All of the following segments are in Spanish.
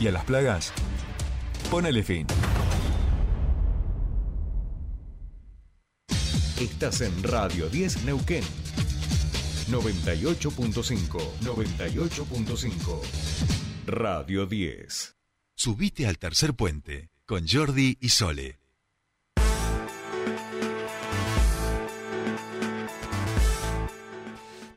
Y a las plagas, ponele fin. Estás en Radio 10 Neuquén. 98.5. 98.5. Radio 10. Subite al tercer puente con Jordi y Sole.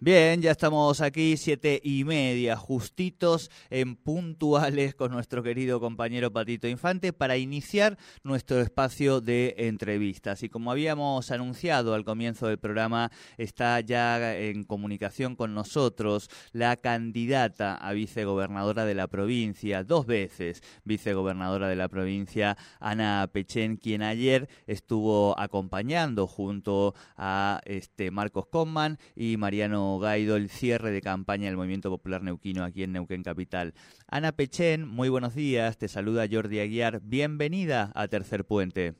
Bien, ya estamos aquí, siete y media, justitos en puntuales con nuestro querido compañero Patito Infante para iniciar nuestro espacio de entrevistas. Y como habíamos anunciado al comienzo del programa, está ya en comunicación con nosotros la candidata a vicegobernadora de la provincia, dos veces vicegobernadora de la provincia, Ana Pechén, quien ayer estuvo acompañando junto a este Marcos Comman y Mariano Gaido el cierre de campaña del Movimiento Popular Neuquino aquí en Neuquén Capital. Ana Pechén, muy buenos días, te saluda Jordi Aguiar, bienvenida a Tercer Puente.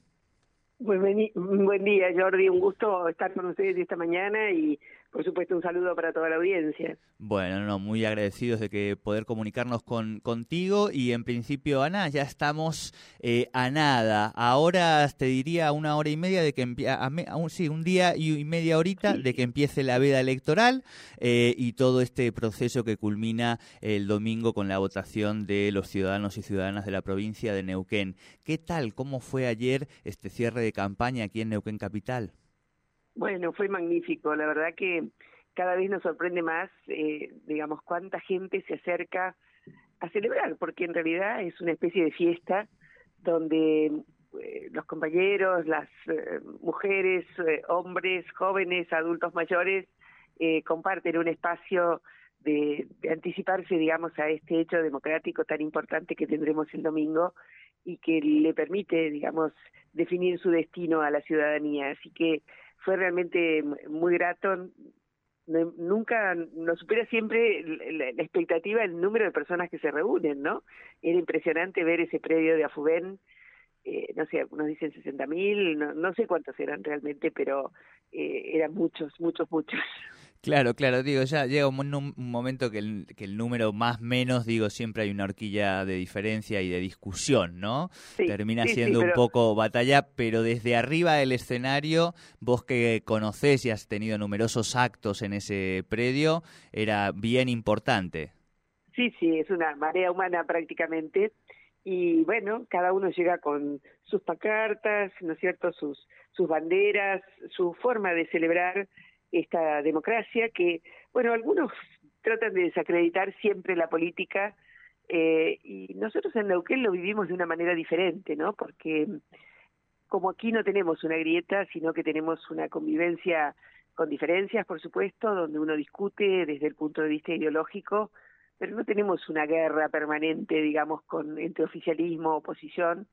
buen día, Jordi, un gusto estar con ustedes esta mañana y por supuesto, un saludo para toda la audiencia. Bueno, no, muy agradecidos de que poder comunicarnos con contigo y en principio, Ana, ya estamos eh, a nada. Ahora te diría una hora y media de que un, sí, un día y media horita de que empiece la veda electoral eh, y todo este proceso que culmina el domingo con la votación de los ciudadanos y ciudadanas de la provincia de Neuquén. ¿Qué tal? ¿Cómo fue ayer este cierre de campaña aquí en Neuquén Capital? Bueno, fue magnífico. La verdad que cada vez nos sorprende más, eh, digamos, cuánta gente se acerca a celebrar, porque en realidad es una especie de fiesta donde eh, los compañeros, las eh, mujeres, hombres, jóvenes, adultos mayores, comparten un espacio de, de, anticiparse, digamos, a este hecho democrático tan importante que tendremos el domingo y que le permite, digamos, definir su destino a la ciudadanía. Así que fue realmente muy grato. nunca nos supera siempre la, expectativa el número de personas que se reúnen, ¿no? Era impresionante ver ese predio de Afubén, eh, no sé, algunos dicen 60 mil, no, no, sé cuántos eran realmente, pero eh, eran muchos, muchos, muchos. Claro, claro, digo, ya llega un, momento que el, que el, número más menos, digo, siempre hay una horquilla de diferencia y de discusión, ¿no? Termina siendo un poco batalla, pero desde arriba del escenario, vos que conocés y has tenido numerosos actos en ese predio, era bien importante. Sí, sí, es una marea humana prácticamente. Y bueno, cada uno llega con sus pacartas, ¿no es cierto?, sus, sus banderas, su forma de celebrar esta democracia que, bueno, algunos tratan de desacreditar siempre la política eh, y nosotros en Neuquén lo vivimos de una manera diferente, ¿no? Porque como aquí no tenemos una grieta, sino que tenemos una convivencia con diferencias, por supuesto, donde uno discute desde el punto de vista ideológico, pero no tenemos una guerra permanente, digamos, con entre oficialismo, oposición.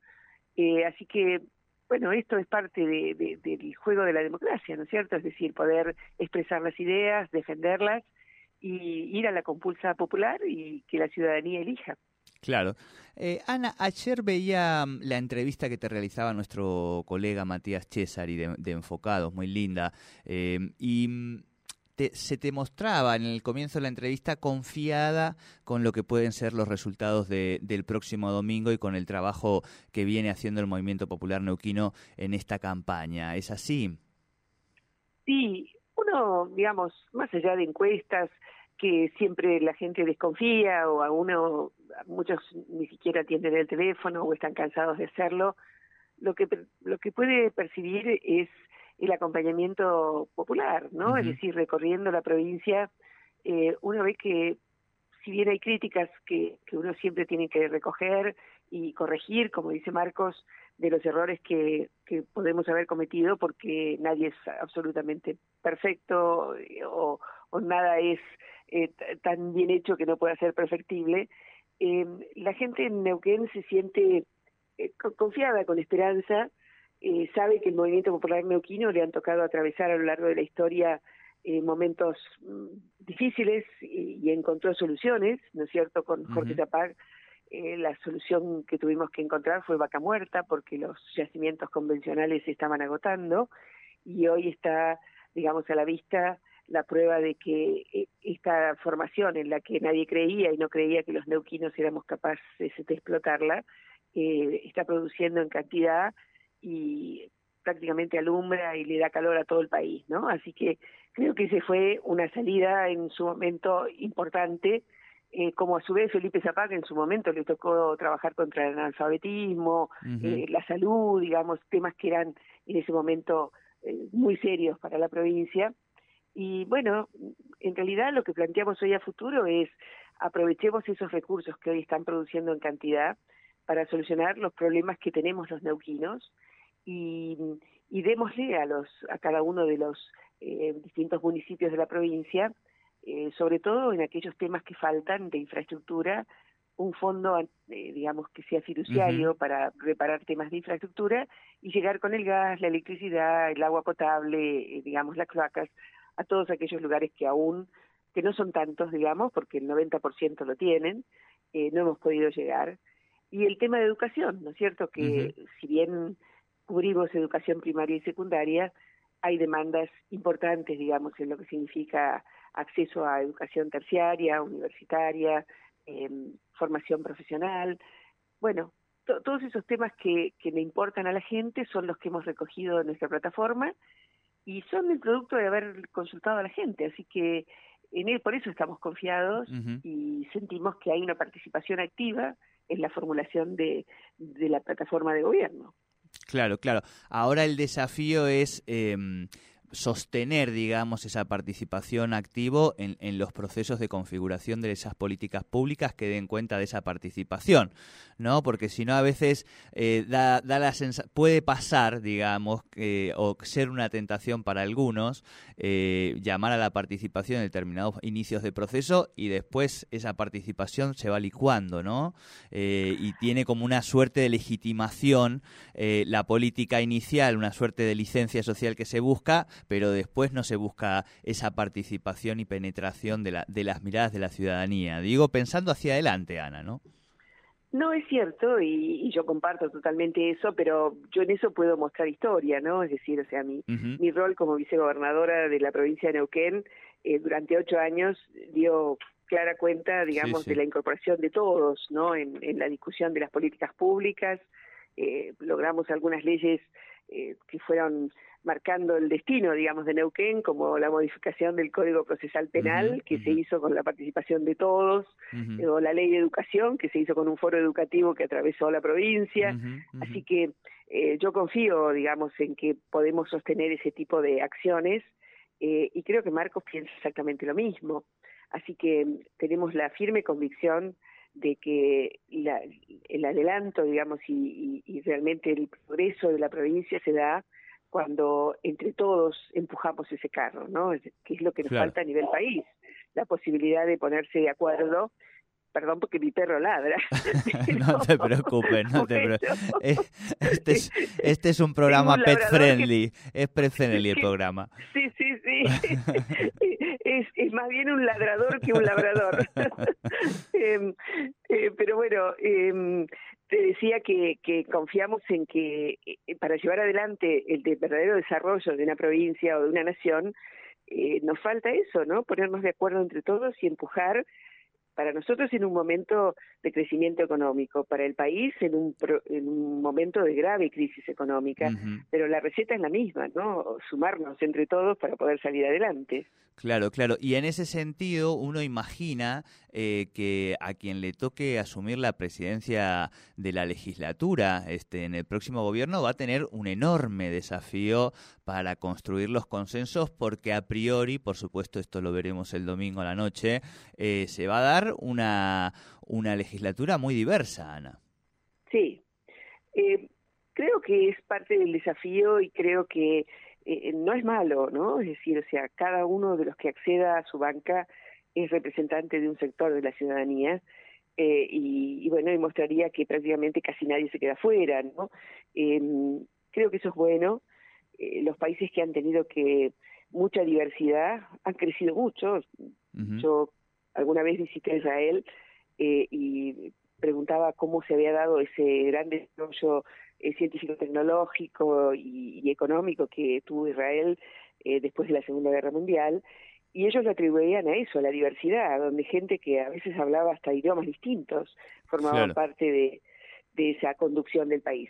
Eh, así que bueno, esto es parte de, del juego de la democracia, ¿no es cierto? Es decir, poder expresar las ideas, defenderlas y ir a la compulsa popular y que la ciudadanía elija. Claro. Eh, Ana, ayer veía mm, la entrevista que te realizaba nuestro colega Matías César y de, Enfocados, muy linda, eh, y se te mostraba en el comienzo de la entrevista confiada con lo que pueden ser los resultados de, del próximo domingo y con el trabajo que viene haciendo el Movimiento Popular Neuquino en esta campaña. ¿Es así? Sí, uno, digamos, más allá de encuestas que siempre la gente desconfía o a uno, muchos ni siquiera atienden el teléfono o están cansados de hacerlo, lo que, lo que puede percibir es el acompañamiento popular, ¿no? Es decir, recorriendo la provincia, eh, una vez que, si bien hay críticas que, que uno siempre tiene que recoger y corregir, como dice Marcos, de los errores que, que podemos haber cometido, porque nadie es absolutamente perfecto eh, o, o nada es eh, tan bien hecho que no pueda ser perfectible, eh, la gente en Neuquén se siente eh, confiada, con esperanza, eh, sabe que el movimiento popular neuquino le han tocado atravesar a lo largo de la historia eh, momentos mm, difíciles y, encontró soluciones, ¿no es cierto? Con Jorge Zapag, eh, la solución que tuvimos que encontrar fue vaca muerta porque los yacimientos convencionales se estaban agotando y hoy está, digamos, a la vista la prueba de que eh, esta formación en la que nadie creía y no creía que los neuquinos éramos capaces de explotarla, eh, está produciendo en cantidad y prácticamente alumbra y le da calor a todo el país, ¿no? Así que creo que ese fue una salida en su momento importante, eh, como a su vez Felipe Zapag en su momento le tocó trabajar contra el analfabetismo, eh, la salud, digamos, temas que eran en ese momento eh, muy serios para la provincia. Y bueno, en realidad lo que planteamos hoy a futuro es aprovechemos esos recursos que hoy están produciendo en cantidad para solucionar los problemas que tenemos los neuquinos y, y démosle a, los, a cada uno de los eh, distintos municipios de la provincia, eh, sobre todo en aquellos temas que faltan de infraestructura, un fondo, eh, digamos, que sea fiduciario para reparar temas de infraestructura y llegar con el gas, la electricidad, el agua potable, eh, digamos, las cloacas, a todos aquellos lugares que aún, que no son tantos, digamos, porque el 90% lo tienen, no hemos podido llegar. Y el tema de educación, ¿no es cierto? Que si bien cubrimos educación primaria y secundaria, hay demandas importantes, digamos, en lo que significa acceso a educación terciaria, universitaria, em, formación profesional. Bueno, todos esos temas que, que le importan a la gente son los que hemos recogido en nuestra plataforma y son el producto de haber consultado a la gente. Así que en él por eso estamos confiados y sentimos que hay una participación activa en la formulación de, de la plataforma de gobierno. Claro, claro. Ahora el desafío es em, sostener, digamos, esa participación activo en, en, los procesos de configuración de esas políticas públicas que den cuenta de esa participación, ¿no? Porque si no, a veces eh, da, da, la puede pasar, digamos, o ser una tentación para algunos, eh, llamar a la participación en determinados inicios de proceso y después esa participación se va licuando, ¿no? Eh, y tiene como una suerte de legitimación la política inicial, una suerte de licencia social que se busca, pero después no se busca esa participación y penetración de, la, de las miradas de la ciudadanía. Digo, pensando hacia adelante, Ana, ¿no? No es cierto y, yo comparto totalmente eso, pero yo en eso puedo mostrar historia, ¿no? Es decir, o sea, mi, mi rol como vicegobernadora de la provincia de Neuquén eh, durante ocho años dio clara cuenta, digamos, de la incorporación de todos, ¿no? En, en, la discusión de las políticas públicas, eh, logramos algunas leyes eh, que fueron marcando el destino, digamos, de Neuquén, como la modificación del Código Procesal Penal, que se hizo con la participación de todos, o la ley de educación, que se hizo con un foro educativo que atravesó la provincia. Así que eh, yo confío, digamos, en que podemos sostener ese tipo de acciones eh, y creo que Marcos piensa exactamente lo mismo. Así que tenemos la firme convicción de que el adelanto, digamos, y, y, realmente el progreso de la provincia se da cuando entre todos empujamos ese carro, ¿no? Que es lo que nos falta a nivel país, la posibilidad de ponerse de acuerdo perdón porque mi perro ladra. no te preocupes, no te preocupes. Eh, este, es, este es un programa pet friendly, es pet friendly el programa. Sí, sí, es, es más bien un ladrador que un labrador. Em, eh, pero bueno, eh, te decía que, que confiamos en que eh, para llevar adelante el verdadero desarrollo de una provincia o de una nación, eh, nos falta eso, ¿no? Ponernos de acuerdo entre todos y empujar para nosotros en un momento de crecimiento económico, para el país en un, en un momento de grave crisis económica, pero la receta es la misma, ¿no? Sumarnos entre todos para poder salir adelante. Claro, claro. Y en ese sentido, uno imagina eh, que a quien le toque asumir la presidencia de la legislatura este, en el próximo gobierno va a tener un enorme desafío para construir los consensos, porque a priori, por supuesto, esto lo veremos el domingo a la noche, eh, se va a dar una, una legislatura muy diversa, Ana. Sí. Eh, creo que es parte del desafío y creo que eh, no es malo, ¿no? Es decir, o sea, cada uno de los que acceda a su banca es representante de un sector de la ciudadanía y, bueno, demostraría que prácticamente casi nadie se queda fuera, ¿no? Em, creo que eso es bueno. Eh, los países que han tenido que mucha diversidad han crecido mucho. Yo alguna vez visité Israel y preguntaba cómo se había dado ese gran desarrollo eh, científico-tecnológico y, económico que tuvo Israel eh, después de la Segunda Guerra Mundial. y ellos lo atribuían a eso, a la diversidad, donde gente que a veces hablaba hasta idiomas distintos formaban parte de, de esa conducción del país.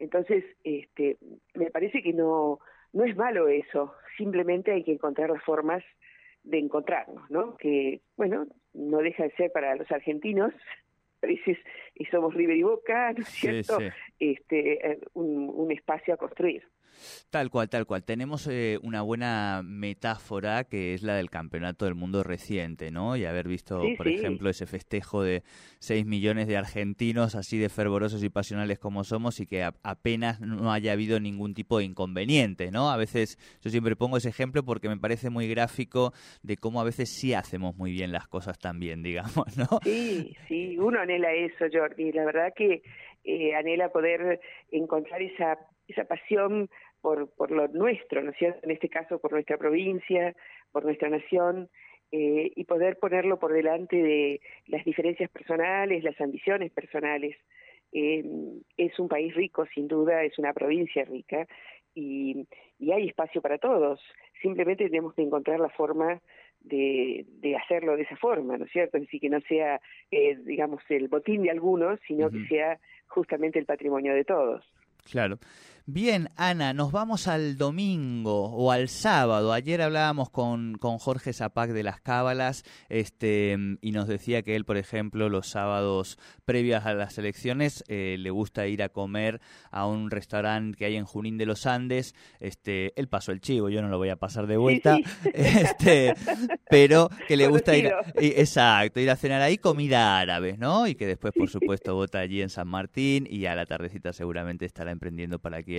Entonces, este, me parece que no, no es malo eso, simplemente hay que encontrar las formas de encontrarnos, ¿no? Que, bueno, no deja de ser para los argentinos, a veces y somos River y Boca, ¿no es cierto? Este, eh, un, un espacio a construir. Tal cual, tal cual. Tenemos eh, una buena metáfora que es la del campeonato del mundo reciente, ¿no? Y haber visto, por ejemplo, ese festejo de 6 millones de argentinos así de fervorosos y pasionales como somos y que apenas no haya habido ningún tipo de inconveniente, ¿no? A veces yo siempre pongo ese ejemplo porque me parece muy gráfico de cómo a veces sí hacemos muy bien las cosas también, digamos, ¿no? Sí, sí, uno anhela eso, Jordi. La verdad que eh, anhela poder encontrar esa, esa pasión por, por lo nuestro, ¿no es cierto? En este caso por nuestra provincia, por nuestra nación, eh, y poder ponerlo por delante de las diferencias personales, las ambiciones personales. Eh, es un país rico, sin duda, es una provincia rica y, y hay espacio para todos. Simplemente tenemos que encontrar la forma de, de hacerlo de esa forma, ¿no es cierto? Decir, que no sea, eh, digamos, el botín de algunos, sino que sea justamente el patrimonio de todos. Claro. Bien, Ana, nos vamos al domingo o al sábado. Ayer hablábamos con, con Jorge Zapac de las cábalas este, y nos decía que él, por ejemplo, los sábados previas a las elecciones eh, le gusta ir a comer a un restaurante que hay en Junín de los Andes. Este, él pasó el chivo, yo no lo voy a pasar de vuelta. Este, pero que le gusta ir, exacto, ir a cenar ahí comida árabe, ¿no? Y que después, por supuesto, vota allí en San Martín y a la tardecita seguramente estará emprendiendo para aquí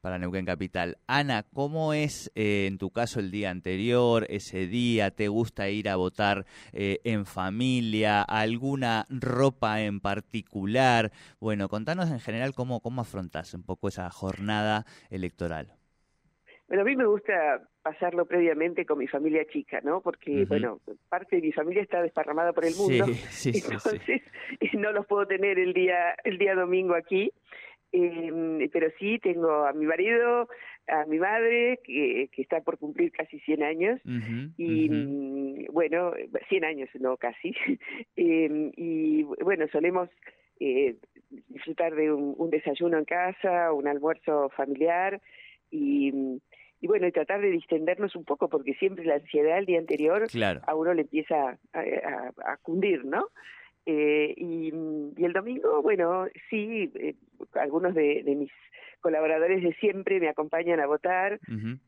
para Neuquén Capital. Ana, ¿cómo es eh, en tu caso el día anterior, ese día? ¿Te gusta ir a votar eh, en familia? ¿Alguna ropa en particular? Bueno, contanos en general cómo, cómo afrontás un poco esa jornada electoral. Bueno, a mí me gusta pasarlo previamente con mi familia chica, ¿no? Porque, bueno, parte de mi familia está desparramada por el mundo, sí, sí, entonces no los puedo tener el día el día domingo aquí. Eh, pero sí, tengo a mi marido, a mi madre, que, que está por cumplir casi 100 años, y mm, bueno, 100 años, no casi, eh, y bueno, solemos eh, disfrutar de un, desayuno en casa, un almuerzo familiar, y, y bueno, y tratar de distendernos un poco, porque siempre la ansiedad el día anterior a uno le empieza a, a, a cundir, ¿no? Eh, y, y, el domingo, bueno, sí, eh, algunos de, de, mis colaboradores de siempre me acompañan a votar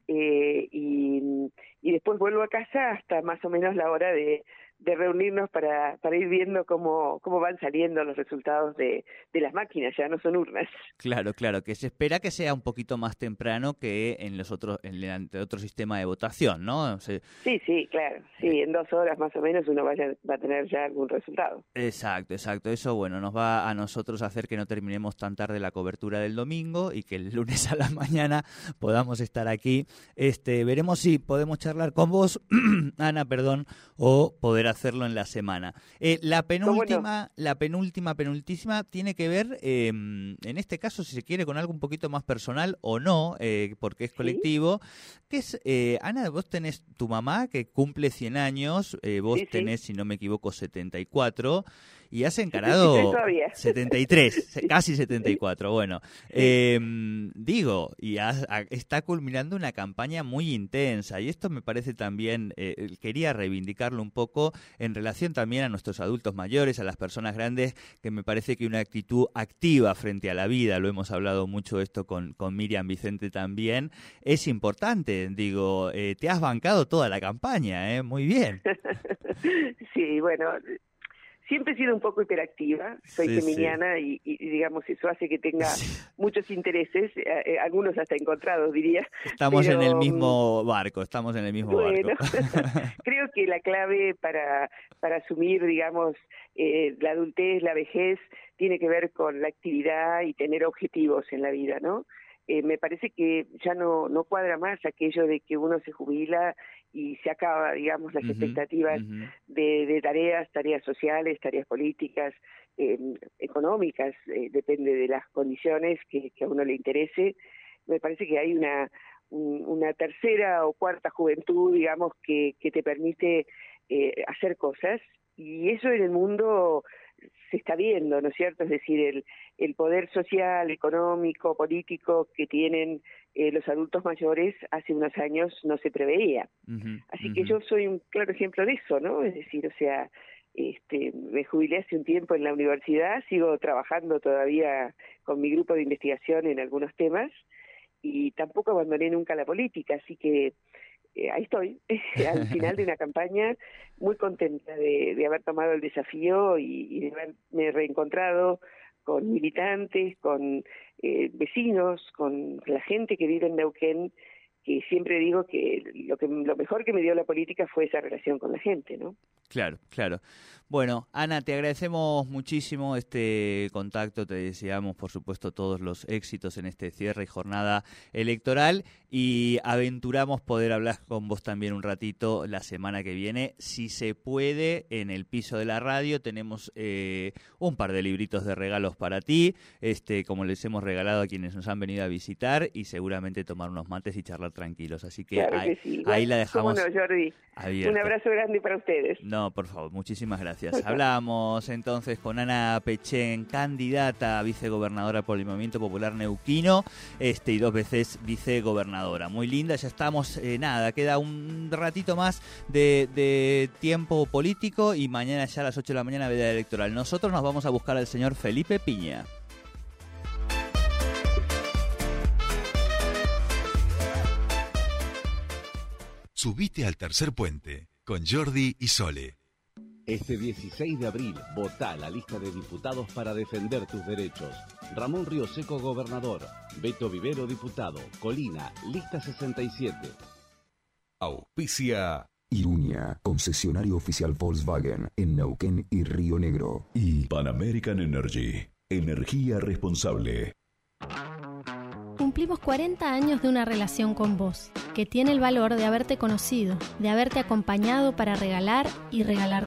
eh, y, y después vuelvo a casa hasta más o menos la hora de, de reunirnos para, para ir viendo cómo, cómo van saliendo los resultados de, de las máquinas, ya no son urnas. Claro, claro, que se espera que sea un poquito más temprano que en los otros, en el otro sistema de votación, ¿no? sí, sí, claro, sí, eh. en dos horas más o menos uno vaya, va a tener ya algún resultado. Exacto, exacto, eso bueno, nos va a nosotros hacer que no terminemos tan tarde la cobertura del domingo y que el lunes a la mañana podamos estar aquí. Este, veremos si podemos charlar con vos, Ana, perdón, o poder hacerlo en la semana. Eh, la penúltima, la penúltima, penúltima tiene que ver, em, en este caso, si se quiere, con algo un poquito más personal o no, eh, porque es colectivo. Que es, eh, Ana, vos tenés tu mamá que cumple 100 años, vos tenés, si no me equivoco, 74 y has encarado 73, casi 74. Bueno, eh, digo, y está culminando una campaña muy intensa y esto me parece también, eh, quería reivindicarlo un poco en relación también a nuestros adultos mayores, a las personas grandes, que me parece que una actitud activa frente a la vida, lo hemos hablado mucho esto con, con Miriam Vicente también, es importante. Digo, eh, te has bancado toda la campaña, ¿eh? Muy bien. sí, bueno, siempre he sido un poco hiperactiva, soy feminiana Y, digamos eso hace que tenga muchos intereses, eh, eh, algunos hasta encontrados diría. Estamos en el mismo barco, estamos en el mismo barco. creo que la clave para, para asumir, digamos, eh, la adultez, la vejez, tiene que ver con la actividad y tener objetivos en la vida, ¿no? Eh, me parece que ya no, no cuadra más aquello de que uno se jubila y se acaba, digamos, las expectativas de, de, tareas, tareas sociales, tareas políticas, eh, económicas, eh, depende de las condiciones que, que, a uno le interese. Me parece que hay una una tercera o cuarta juventud, digamos, que, que te permite eh, hacer cosas. Y eso en el mundo se está viendo, ¿no es cierto? Es decir, el, el poder social, económico, político que tienen eh, los adultos mayores hace unos años no se preveía. Así que yo soy un claro ejemplo de eso, ¿no? Es decir, o sea, este, me jubilé hace un tiempo en la universidad, sigo trabajando todavía con mi grupo de investigación en algunos temas y tampoco abandoné nunca la política, así que eh, ahí estoy, al final de una campaña, muy contenta de, de haber tomado el desafío y, y, de haberme reencontrado con militantes, con eh, vecinos, con la gente que vive en Neuquén que siempre digo que lo que lo mejor que me dio la política fue esa relación con la gente, ¿no? Claro, claro. Bueno, Ana, te agradecemos muchísimo este contacto, te deseamos por supuesto todos los éxitos en este cierre y jornada electoral y aventuramos poder hablar con vos también un ratito la semana que viene, si se puede, en el piso de la radio tenemos eh, un par de libritos de regalos para ti, este como les hemos regalado a quienes nos han venido a visitar y seguramente tomar unos mates y charlar tranquilos. Así que, ahí, la dejamos. Un abrazo grande para ustedes. No, por favor, muchísimas gracias. Hablamos entonces con Ana Pechen, candidata a vicegobernadora por el Movimiento Popular Neuquino este, y dos veces vicegobernadora. Muy linda, ya estamos, eh, nada, queda un ratito más de, de tiempo político y mañana ya a las 8 de la mañana veda electoral. Nosotros nos vamos a buscar al señor Felipe Piña. Subite al tercer puente con Jordi y Sole. Este 16 de abril, vota la lista de diputados para defender tus derechos. Ramón Río Seco, gobernador. Beto Vivero, diputado. Colina, lista 67. Auspicia. Irunia, concesionario oficial Volkswagen en Neuquén y Río Negro. Y Pan American Energy, energía responsable. Cumplimos 40 años de una relación con vos, que tiene el valor de haberte conocido, de haberte acompañado para regalar y regalar